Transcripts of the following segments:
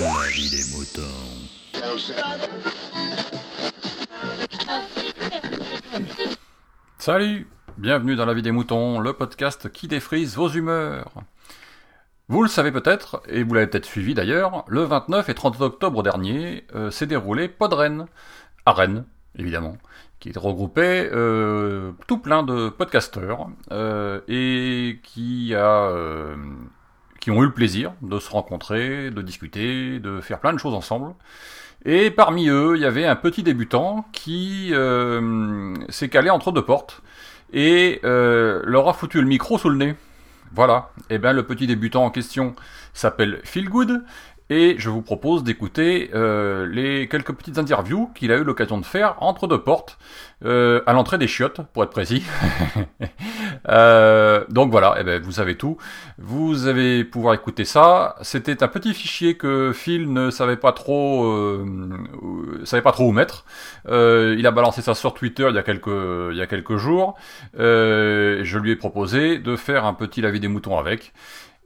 Vie des moutons. Salut Bienvenue dans La vie des moutons, le podcast qui défrise vos humeurs. Vous le savez peut-être, et vous l'avez peut-être suivi d'ailleurs, le 29 et 30 octobre dernier euh, s'est déroulé Podren, à Rennes, évidemment, qui regroupait euh, tout plein de podcasteurs euh, et qui, a, qui ont eu le plaisir de se rencontrer, de discuter, de faire plein de choses ensemble. Et parmi eux, il y avait un petit débutant qui euh, s'est calé entre deux portes et euh, leur a foutu le micro sous le nez. Voilà. Et bien le petit débutant en question s'appelle Phil Good et je vous propose d'écouter euh, les quelques petites interviews qu'il a eu l'occasion de faire entre deux portes, euh, à l'entrée des chiottes, pour être précis. Euh, donc voilà, eh ben, vous savez tout. Vous allez pouvoir écouter ça. C'était un petit fichier que Phil ne savait pas trop, euh, euh, savait pas trop où mettre. Euh, il a balancé ça sur Twitter il y a quelques, il y a quelques jours. Je lui ai proposé de faire un petit lavis des moutons avec.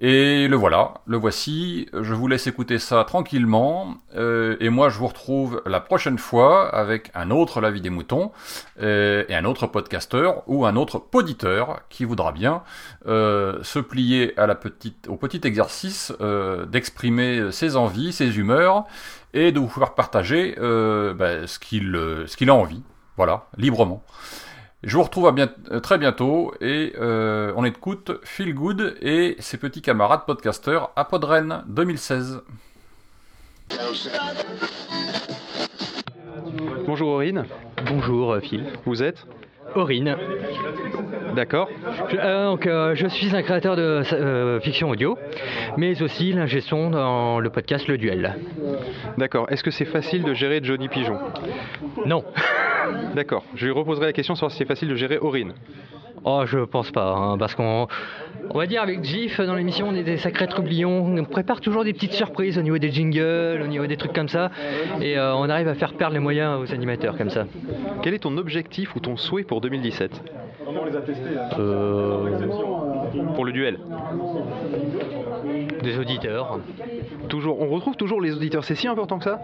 Et le voilà, le voici. Je vous laisse écouter ça tranquillement. euh, et moi, je vous retrouve la prochaine fois avec un autre Lavis des moutons euh, et un autre podcasteur ou un autre poditeur qui voudra bien euh, se plier la au petit exercice d'exprimer ses envies, ses humeurs et de vous faire partager ben, ce qu'il a envie. Voilà, librement. Je vous retrouve à bien, euh, très bientôt et euh, on écoute Feel Good et ses petits camarades podcasteurs à Podren 2016. Bonjour Aurine, Bonjour euh, Phil. vous êtes? Aurine. D'accord. Je, euh, donc, euh, je suis un créateur de euh, fiction audio, mais aussi l'ingé son dans le podcast Le Duel. D'accord. Est-ce que c'est facile de gérer Johnny Pigeon? Non. D'accord. Je lui reposerai la question sur si c'est facile de gérer Aurine. Oh, je pense pas, hein, parce qu'on on va dire avec GIF dans l'émission, on est des sacrés troublions. On prépare toujours des petites surprises au niveau des jingles, au niveau des trucs comme ça, et euh, on arrive à faire perdre les moyens aux animateurs comme ça. Quel est ton objectif ou ton souhait pour 2017 Euh, Pour le duel des auditeurs. Toujours, On retrouve toujours les auditeurs, c'est si important que ça?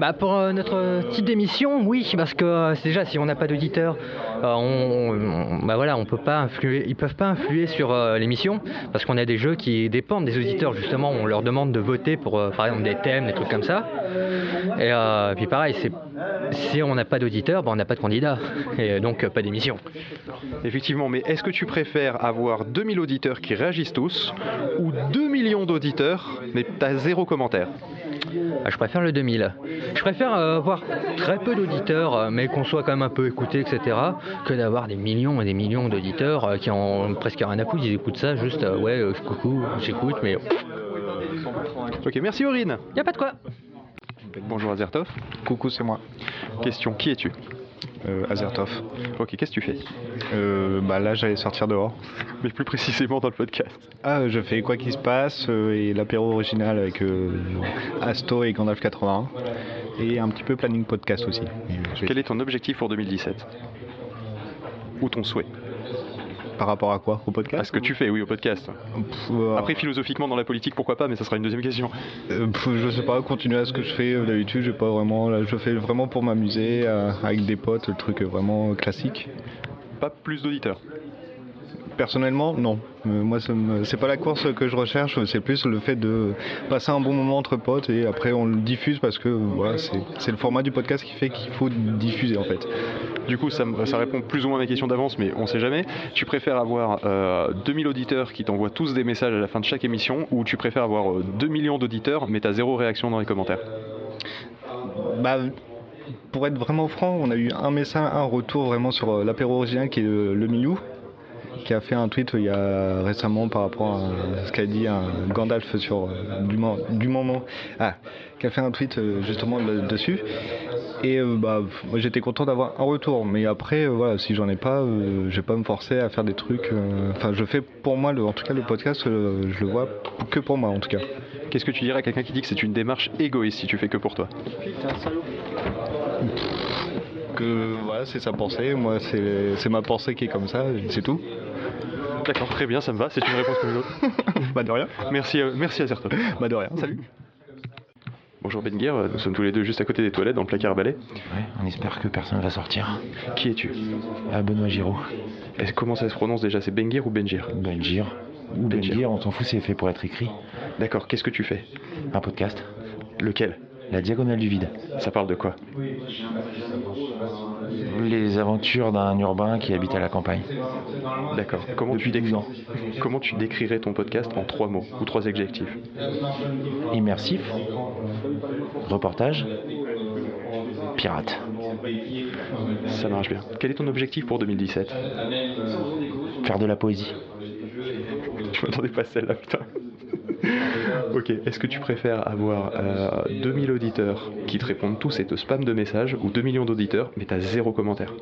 Bah pour euh, notre type d'émission, oui, parce que euh, c'est déjà si on n'a pas d'auditeurs, euh, on, on- bah voilà, on peut pas influer, ils peuvent pas influer sur euh, l'émission, parce qu'on a des jeux qui dépendent des auditeurs justement. On leur demande de voter pour, euh, par exemple, des thèmes, des trucs comme ça. Et euh, puis pareil, c'est si on n'a pas d'auditeurs, bah, on n'a pas de candidat, et donc pas d'émission. Effectivement, mais est-ce que tu préfères avoir 2000 auditeurs qui réagissent tous ou 2 millions d'auditeurs mais t'as zéro commentaire? Ah, je préfère le 2000. Je préfère euh, avoir très peu d'auditeurs, euh, mais qu'on soit quand même un peu écouté, etc., que d'avoir des millions et des millions d'auditeurs euh, qui ont presque rien à foutre. Ils écoutent ça juste, ouais, coucou, j'écoute, mais Ok, merci Aurine. y a pas de quoi. Bonjour Azertov. Coucou, c'est moi, Question, qui es-tu? Euh, Azertov. Ok, qu'est-ce que tu fais? Euh, bah là, j'allais sortir dehors. Mais plus précisément dans le podcast. Ah, je fais quoi qu'il se passe euh, et l'apéro original avec euh, Asto et Gandalf 81 et un petit peu planning podcast aussi. Quel est ton objectif pour 2017 Ou ton souhait? Par rapport à quoi? Au À podcast ce que tu fais, oui, au podcast. Pff, euh, Après, philosophiquement, dans la politique, pourquoi pas, mais ça sera une deuxième question. euh, pff, je sais pas, continuer à ce que je fais euh, d'habitude. J'ai pas vraiment, là, je fais vraiment pour m'amuser euh, avec des potes, le truc euh, vraiment classique. Pas plus d'auditeurs. Personnellement, non. Euh, moi, c'est pas la course que je recherche, c'est plus le fait de passer un bon moment entre potes et après on le diffuse parce que euh, voilà, c'est le format du podcast qui fait qu'il faut diffuser en fait. Du coup, ça, répond plus ou moins à ma question d'avance, mais on sait jamais. Tu préfères avoir euh, 2000 auditeurs qui t'envoient tous des messages à la fin de chaque émission, ou tu préfères avoir euh, 2 millions d'auditeurs, mais t'as zéro réaction dans les commentaires? Bah, pour être vraiment franc, on a eu un message, un retour vraiment sur euh, l'apéro original qui est euh, le Milou, qui a fait un tweet euh, il y a récemment par rapport à ce qu'a dit un Gandalf sur euh, du, mo- du moment. Ah, qui a fait un tweet euh, justement là- dessus. Et euh, bah, j'étais content d'avoir un retour, mais après, euh, voilà, si j'en ai pas, euh, je vais pas me forcer à faire des trucs. euh, Enfin, je fais pour moi, le, en tout cas, le podcast, euh, je le vois que pour moi en tout cas. Qu'est-ce que tu dirais à quelqu'un qui dit que c'est une démarche égoïste si tu fais que pour toi? Que voilà, c'est sa pensée, moi c'est c'est ma pensée qui est comme ça, c'est tout. D'accord, très bien, ça me va, c'est une réponse comme une autre. Bah de rien. Merci, euh, merci Azertov. Bah de rien, salut. Bonjour Ben nous sommes tous les deux juste à côté des toilettes dans le placard à balai. Ouais, on espère que personne va sortir. Qui es-tu? Ah, Benoît Giraud. Comment ça se prononce déjà? C'est Ben ou Benjir Benjir. Ou Benjir. Benjir, on s'en fout, c'est fait pour être écrit. D'accord, qu'est-ce que tu fais? Un podcast. Lequel? La diagonale du vide. Ça parle de quoi Les aventures d'un urbain qui habite à la campagne. D'accord. Comment tu, Depuis décris... 12 ans. Comment tu décrirais ton podcast en trois mots ou trois adjectifs Immersif. Reportage. Pirate. Ça marche bien. Quel est ton objectif pour 2017 Faire de la poésie. Je m'attendais pas à celle-là, putain. ok, est-ce que tu préfères avoir euh, 2000 auditeurs qui te répondent tous et te spamment de messages ou 2 millions d'auditeurs mais t'as zéro commentaire?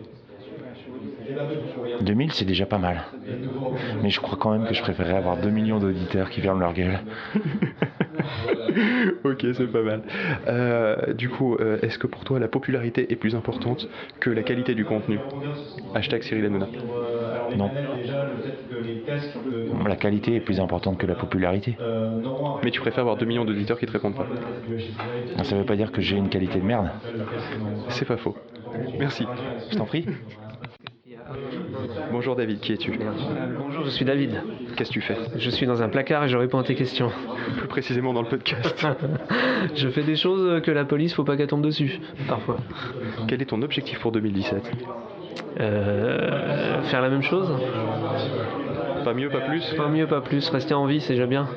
2000, c'est déjà pas mal. Mais je crois quand même que je préférerais avoir 2 millions d'auditeurs qui ferment leur gueule. Ok, c'est pas mal. Euh, du coup, euh, est-ce que pour toi la popularité est plus importante que la qualité du contenu? Hashtag Cyril Hanouna. Non. La qualité est plus importante que la popularité. Mais tu préfères avoir 2 millions d'auditeurs qui te répondent pas Ça veut pas dire que j'ai une qualité de merde. C'est pas faux. Merci. Je t'en prie. Bonjour David, qui es-tu Bonjour, je suis David. Qu'est-ce que tu fais Je suis dans un placard et je réponds à tes questions. Plus précisément dans le podcast. Je fais des choses que la police, faut pas qu'elle tombe dessus, parfois. Quel est ton objectif pour 2017 Euh, faire la même chose? Pas mieux, pas plus Pas mieux, pas plus. Rester en vie, c'est déjà bien.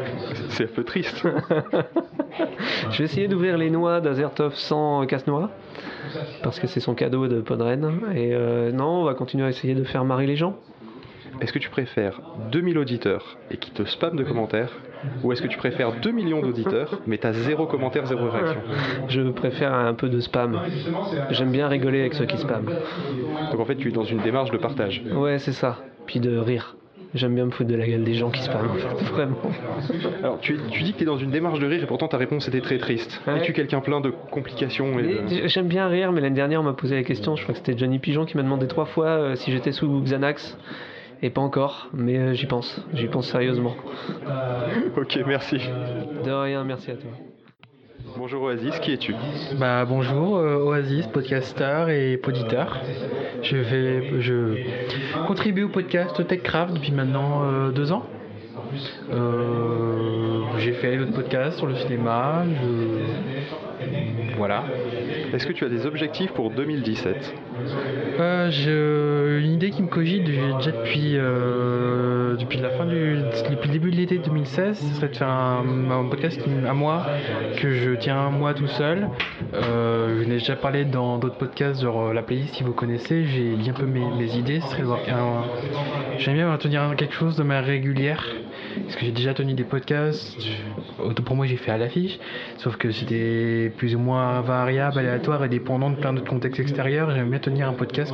C'est un peu triste. Je vais essayer d'ouvrir les noix d'Azertov sans casse-noix. Parce que c'est son cadeau de Podren. Et euh, non, on va continuer à essayer de faire marrer les gens. Est-ce que tu préfères 2000 auditeurs et qui te spamment de commentaires Ou est-ce que tu préfères 2 millions d'auditeurs mais t'as zéro commentaire, zéro réaction? Je préfère un peu de spam. J'aime bien rigoler avec ceux qui spamment. Donc en fait tu es dans une démarche de partage. Ouais, c'est ça. Puis de rire. J'aime bien me foutre de la gueule des gens qui spamment, en fait. Vraiment. Alors tu, tu dis que tu es dans une démarche de rire et pourtant ta réponse était très triste. Ouais. Es-tu quelqu'un plein de complications et de- Mais J'aime bien rire, mais l'année dernière, on m'a posé la question. Je crois que c'était Johnny Pigeon qui m'a demandé trois fois euh, si j'étais sous Xanax. Et pas encore, mais euh, j'y pense. J'y pense sérieusement. Ok, merci. De rien, merci à toi. Bonjour Oasis, qui es-tu? Bah bonjour, euh, Oasis, podcaster et poditeur. Je vais, je contribue au podcast TechCraft depuis maintenant euh, deux ans. Euh, j'ai fait d'autres podcasts sur le cinéma. Je... Voilà. Est-ce que tu as des objectifs pour 2017 Euh, j'ai une idée qui me cogite déjà depuis, euh, depuis la fin du depuis le début de l'été 2016, ce serait de faire un, podcast à moi que je tiens moi tout seul. Euh, je n'ai déjà parlé dans d'autres podcasts genre euh, la playlist si vous connaissez, j'ai dit un peu mes, mes idées, ce serait j'aime bien tenir quelque chose de manière régulière. Parce que j'ai déjà tenu des podcasts, pour moi j'ai fait à l'affiche, sauf que c'était plus ou moins variable, aléatoire et dépendant de plein d'autres contextes extérieurs. J'aime bien tenir un podcast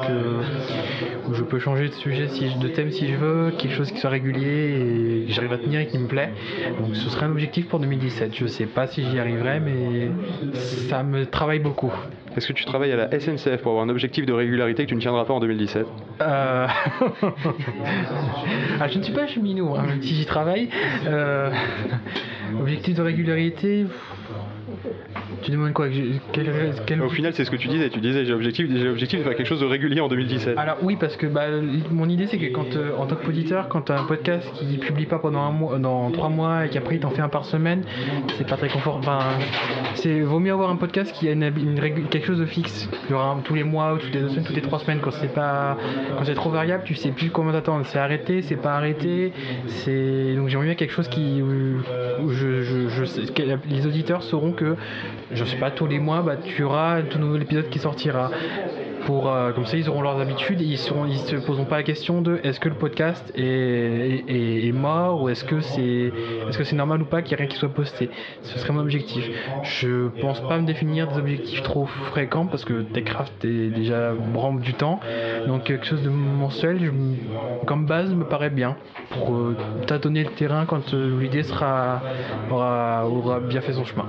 où je peux changer de sujet, de thème si je veux, quelque chose qui soit régulier et que j'arrive à tenir et qui me plaît. Donc ce serait un objectif pour 2017. Je sais pas si j'y arriverai, mais ça me travaille beaucoup. Est-ce que tu travailles à la SNCF pour avoir un objectif de régularité que tu ne tiendras pas en 2017 Euh... ah, je ne suis pas cheminot, hein, même si j'y travaille. Euh... Objectif de régularité. Tu demandes quoi quel, quel- Au final, c'est ce que tu disais. Tu disais j'ai l'objectif, j'ai l'objectif de faire quelque chose de régulier en 2017. Alors oui, parce que bah, mon idée c'est que quand, euh, en tant que auditeur, quand tu as un podcast qui publie pas pendant un mois, dans trois mois et qu'après il t'en fait un par semaine, c'est pas très confort. Enfin, c'est vaut mieux avoir un podcast qui a une, quelque chose de fixe, tous les mois ou toutes les deux semaines, toutes les trois semaines. Quand c'est pas, quand c'est trop variable, tu sais plus comment t'attendre. C'est arrêté, c'est pas arrêté. C'est donc j'aimerais bien quelque chose qui où, où je, je, je sais que les auditeurs sauront que je sais pas tous les mois, bah tu auras un tout nouvel épisode qui sortira. Pour euh, comme ça ils auront leurs habitudes et ils ils se poseront pas la question de est-ce que le podcast est, est, est mort ou est-ce que c'est que c'est normal ou pas qu'il y ait rien qui soit posté. Ce serait mon objectif. Je pense pas me définir des objectifs trop fréquents parce que Techcraft est déjà branle du temps. Donc quelque chose de mensuel comme base me paraît bien. Pour euh, tâtonner le terrain quand euh, l'idée sera aura, aura bien fait son chemin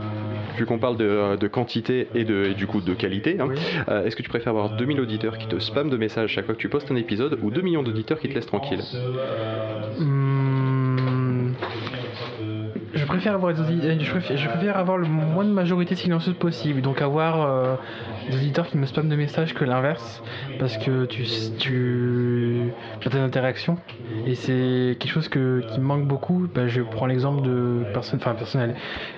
Vu qu'on parle de, euh, de quantité et, de, et du coup de qualité, hein, Oui. euh, est-ce que tu préfères avoir 2000 auditeurs qui te spamment de messages chaque fois que tu postes un épisode ou 2 millions d'auditeurs qui te laissent tranquille? Je je préfère, avoir le moins de majorité silencieuse possible, donc avoir euh, des auditeurs qui me spamment de messages que l'inverse, parce que tu, as des interactions, et c'est quelque chose qui me manque beaucoup. Bah, je prends l'exemple de personne, enfin personnel,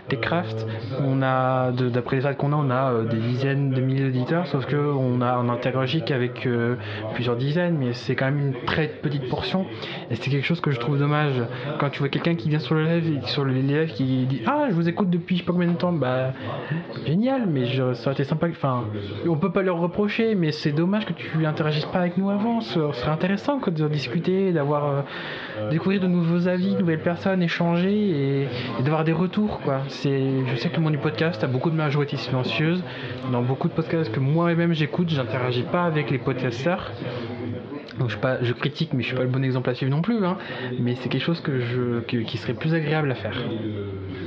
des crafts. On a, d'après les stats qu'on a, on a euh, des dizaines de milliers d'auditeurs, sauf que on a, interagit qu'avec euh, plusieurs dizaines, mais c'est quand même une très petite portion, et c'est quelque chose que je trouve dommage quand tu vois quelqu'un qui vient sur le live, et- sur le live qui dit ah je vous écoute depuis je sais pas combien de temps, bah génial, mais je, ça aurait été sympa. que- Enfin, on peut pas leur reprocher, mais c'est dommage que tu interagisses pas avec nous avant. Ce serait intéressant quoi, de discuter, d'avoir euh, découvrir de nouveaux avis, de nouvelles personnes, échanger et, et d'avoir des retours quoi. C'est, je sais que le monde du podcast a beaucoup de majorité silencieuse. Dans beaucoup de podcasts que moi-même j'écoute, j'interagis pas avec les podcasteurs. Donc je, suis pas, je critique, mais je suis pas le bon exemple à suivre non plus. hein. Mais c'est quelque chose que je, que- qui serait plus agréable à faire.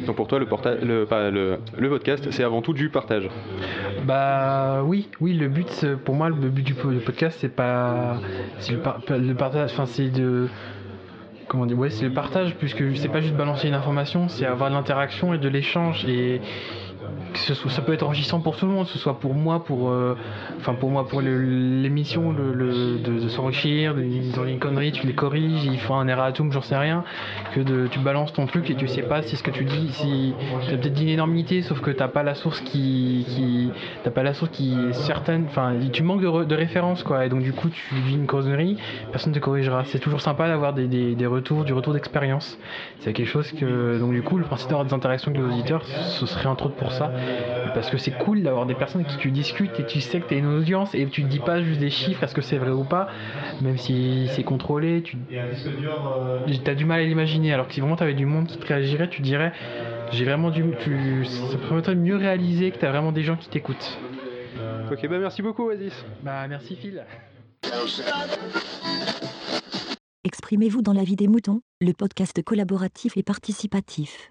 Donc pour toi, le, porta- le, pas, le, le podcast, c'est avant tout du partage. Bah oui, oui, le but, pour moi, le but du po- du podcast, c'est pas, le, par- le partage, enfin c'est de, comment dire, ouais, c'est le partage, puisque c'est pas juste balancer une information, c'est avoir de l'interaction et de l'échange et ça peut être enrichissant pour tout le monde, que ce soit pour moi, pour, euh, pour moi, pour l'émission, le, le- de, s'enrichir, ont une connerie, tu les corriges, ils font un erratum, j'en sais rien, que de, tu balances ton truc et tu sais pas si ce que tu dis, si t'as peut-être dit une énormité, sauf que t'as pas la source qui, t'as pas la source qui est certaine, enfin tu manques de, re- de référence quoi, et donc du coup tu dis une connerie, personne te corrigera. C'est toujours sympa d'avoir des retours, du retour d'expérience. C'est quelque chose que, donc du coup le principe d'avoir des interactions avec les auditeurs, ce serait entre autres pour ça, parce que c'est cool d'avoir des personnes avec qui tu discutes et tu sais que t'as une audience et tu te dis pas juste des chiffres, est-ce que c'est vrai ou pas, même si c'est contrôlé, tu as du mal à l'imaginer. Alors que si vraiment t'avais du monde qui te réagirait, tu dirais, j'ai vraiment du, tu, ça permettrait de mieux réaliser que t'as vraiment des gens qui t'écoutent. Ok, bah merci beaucoup, Oasis. Bah merci Phil. Exprimez-vous dans la vie des moutons, le podcast collaboratif et participatif.